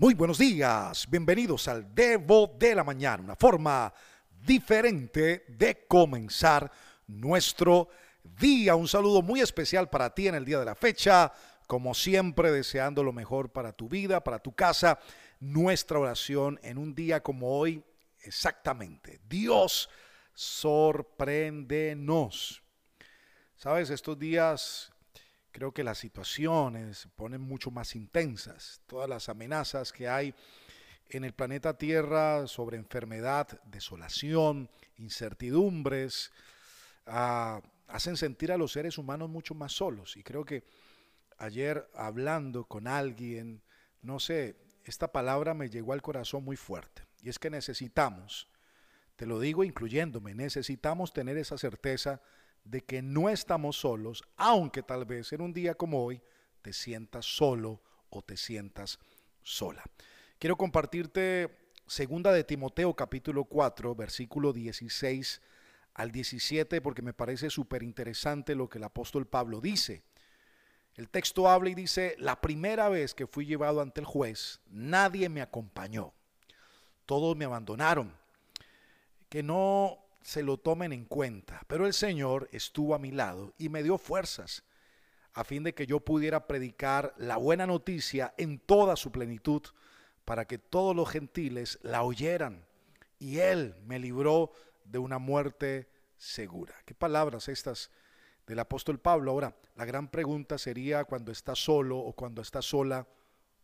Muy buenos días, bienvenidos al Devo de la Mañana, una forma diferente de comenzar nuestro día. Un saludo muy especial para ti en el día de la fecha, como siempre deseando lo mejor para tu vida, para tu casa. Nuestra oración en un día como hoy, exactamente. Dios, sorpréndenos. Sabes, estos días creo que las situaciones se ponen mucho más intensas. Todas las amenazas que hay en el planeta Tierra sobre enfermedad, desolación, incertidumbres, ah, hacen sentir a los seres humanos mucho más solos. Y creo que ayer hablando con alguien, no sé, esta palabra me llegó al corazón muy fuerte. Y es que necesitamos, te lo digo incluyéndome, necesitamos tener esa certeza de que no estamos solos, aunque tal vez en un día como hoy te sientas solo o te sientas sola. Quiero compartirte segunda de Timoteo capítulo 4, versículo 16 al 17 porque me parece súper interesante lo que el apóstol Pablo dice. El texto habla y dice, la primera vez que fui llevado ante el juez, nadie me acompañó. Todos me abandonaron. Que no se lo tomen en cuenta. Pero el Señor estuvo a mi lado y me dio fuerzas a fin de que yo pudiera predicar la buena noticia en toda su plenitud para que todos los gentiles la oyeran. Y Él me libró de una muerte segura. ¿Qué palabras estas del apóstol Pablo? Ahora, la gran pregunta sería cuando está solo o cuando está sola.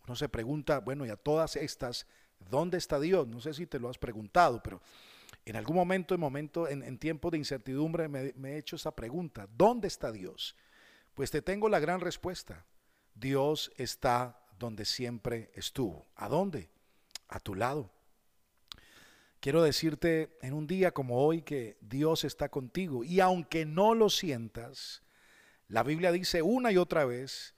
Uno se pregunta, bueno, y a todas estas, ¿dónde está Dios? No sé si te lo has preguntado, pero en algún momento, en, momento, en, tiempo de incertidumbre, me, me he hecho esa pregunta. ¿Dónde está Dios? Pues te tengo la gran respuesta. Dios está donde siempre estuvo. ¿A dónde? A tu lado. Quiero decirte en un día como hoy que Dios está contigo y aunque no lo sientas, la Biblia dice una y otra vez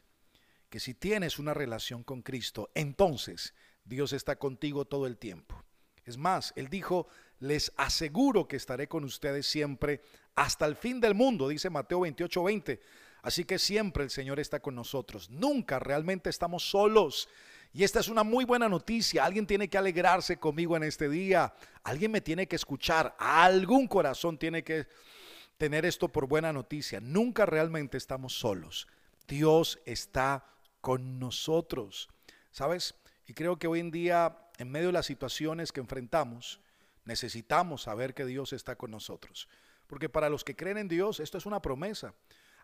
que si tienes una relación con Cristo, entonces Dios está contigo todo el tiempo. Es más, Él dijo, les aseguro que estaré con ustedes siempre hasta el fin del mundo, dice Mateo 28, 20. Así que siempre el Señor está con nosotros. Nunca realmente estamos solos. Y esta es una muy buena noticia. Alguien tiene que alegrarse conmigo en este día. Alguien me tiene que escuchar. Algún corazón tiene que tener esto por buena noticia. Nunca realmente estamos solos. Dios está con nosotros. ¿Sabes? Y creo que hoy en día, en medio de las situaciones que enfrentamos, necesitamos saber que Dios está con nosotros. Porque para los que creen en Dios, esto es una promesa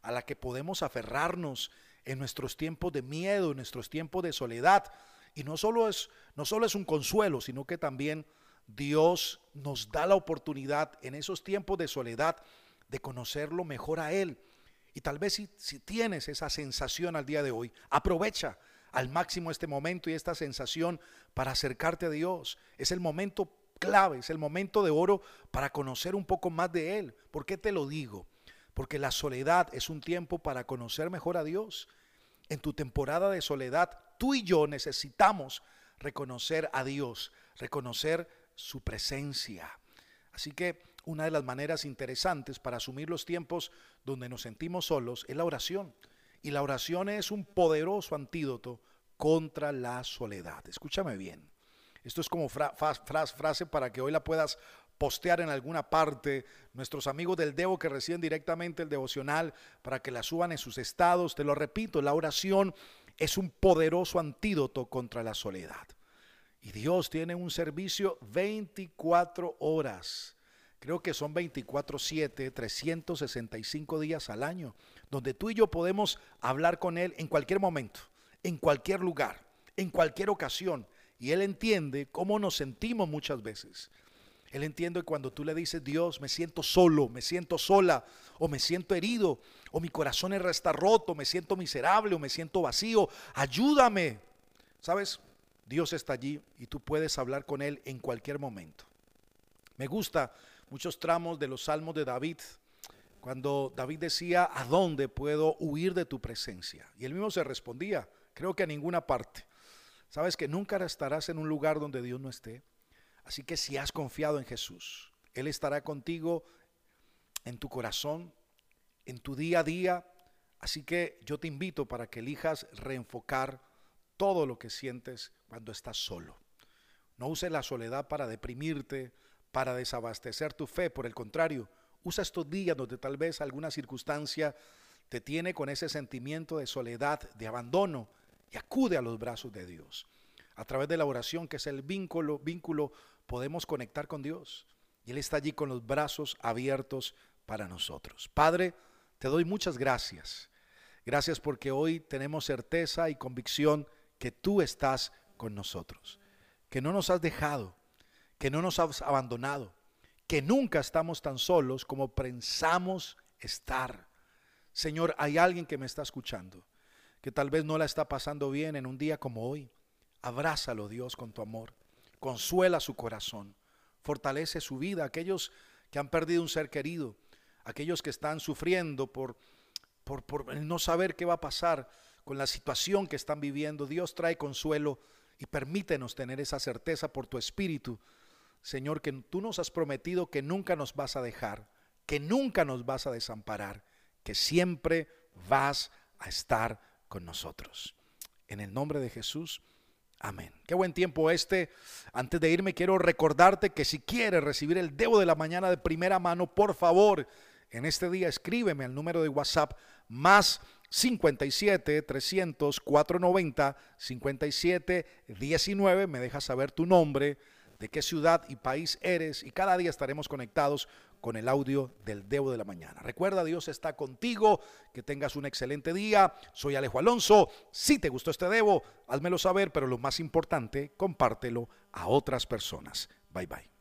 a la que podemos aferrarnos en nuestros tiempos de miedo, en nuestros tiempos de soledad. Y no solo es, no solo es un consuelo, sino que también Dios nos da la oportunidad en esos tiempos de soledad de conocerlo mejor a Él. Y tal vez si, si tienes esa sensación al día de hoy, aprovecha al máximo este momento y esta sensación para acercarte a Dios. Es el momento clave, es el momento de oro para conocer un poco más de Él. ¿Por qué te lo digo? Porque la soledad es un tiempo para conocer mejor a Dios. En tu temporada de soledad, tú y yo necesitamos reconocer a Dios, reconocer su presencia. Así que una de las maneras interesantes para asumir los tiempos donde nos sentimos solos es la oración. Y la oración es un poderoso antídoto contra la soledad. Escúchame bien. Esto es como frase para que hoy la puedas postear en alguna parte, nuestros amigos del Devo que reciben directamente el devocional para que la suban en sus estados. Te lo repito, la oración es un poderoso antídoto contra la soledad. Y Dios tiene un servicio 24 horas. Creo que son 24/7, 365 días al año, donde tú y yo podemos hablar con Él en cualquier momento, en cualquier lugar, en cualquier ocasión. Y Él entiende cómo nos sentimos muchas veces. Él entiende cuando tú le dices, Dios, me siento solo, me siento sola, o me siento herido, o mi corazón está roto, me siento miserable, o me siento vacío, ayúdame. ¿Sabes? Dios está allí y tú puedes hablar con Él en cualquier momento. Me gusta muchos tramos de los salmos de David, cuando David decía, ¿a dónde puedo huir de tu presencia? Y él mismo se respondía, creo que a ninguna parte. Sabes que nunca estarás en un lugar donde Dios no esté. Así que si has confiado en Jesús, Él estará contigo en tu corazón, en tu día a día. Así que yo te invito para que elijas reenfocar todo lo que sientes cuando estás solo. No uses la soledad para deprimirte, para desabastecer tu fe, por el contrario, usa estos días donde tal vez alguna circunstancia te tiene con ese sentimiento de soledad, de abandono, y acude a los brazos de Dios. A través de la oración, que es el vínculo, vínculo, podemos conectar con Dios. Y Él está allí con los brazos abiertos para nosotros. Padre, te doy muchas gracias. Gracias porque hoy tenemos certeza y convicción que tú estás con nosotros, que no nos has dejado, que no nos has abandonado, que nunca estamos tan solos como pensamos estar. Señor, hay alguien que me está escuchando, que tal vez no la está pasando bien en un día como hoy. Abrázalo, Dios, con tu amor. Consuela su corazón. Fortalece su vida. Aquellos que han perdido un ser querido, aquellos que están sufriendo por, por, por no saber qué va a pasar con la situación que están viviendo. Dios trae consuelo y permítenos tener esa certeza por tu espíritu Señor, que tú nos has prometido que nunca nos vas a dejar, que nunca nos vas a desamparar, que siempre vas a estar con nosotros. En el nombre de Jesús. Amén. Qué buen tiempo este. Antes de irme, quiero recordarte que si quieres recibir el Debo de la Mañana de primera mano, por favor, en este día escríbeme al número de WhatsApp más 57 300 490 57 19. Me dejas saber tu nombre de qué ciudad y país eres y cada día estaremos conectados con el audio del Debo de la Mañana. Recuerda, Dios está contigo, que tengas un excelente día. Soy Alejo Alonso. Si te gustó este Debo, házmelo saber, pero lo más importante, compártelo a otras personas. Bye bye.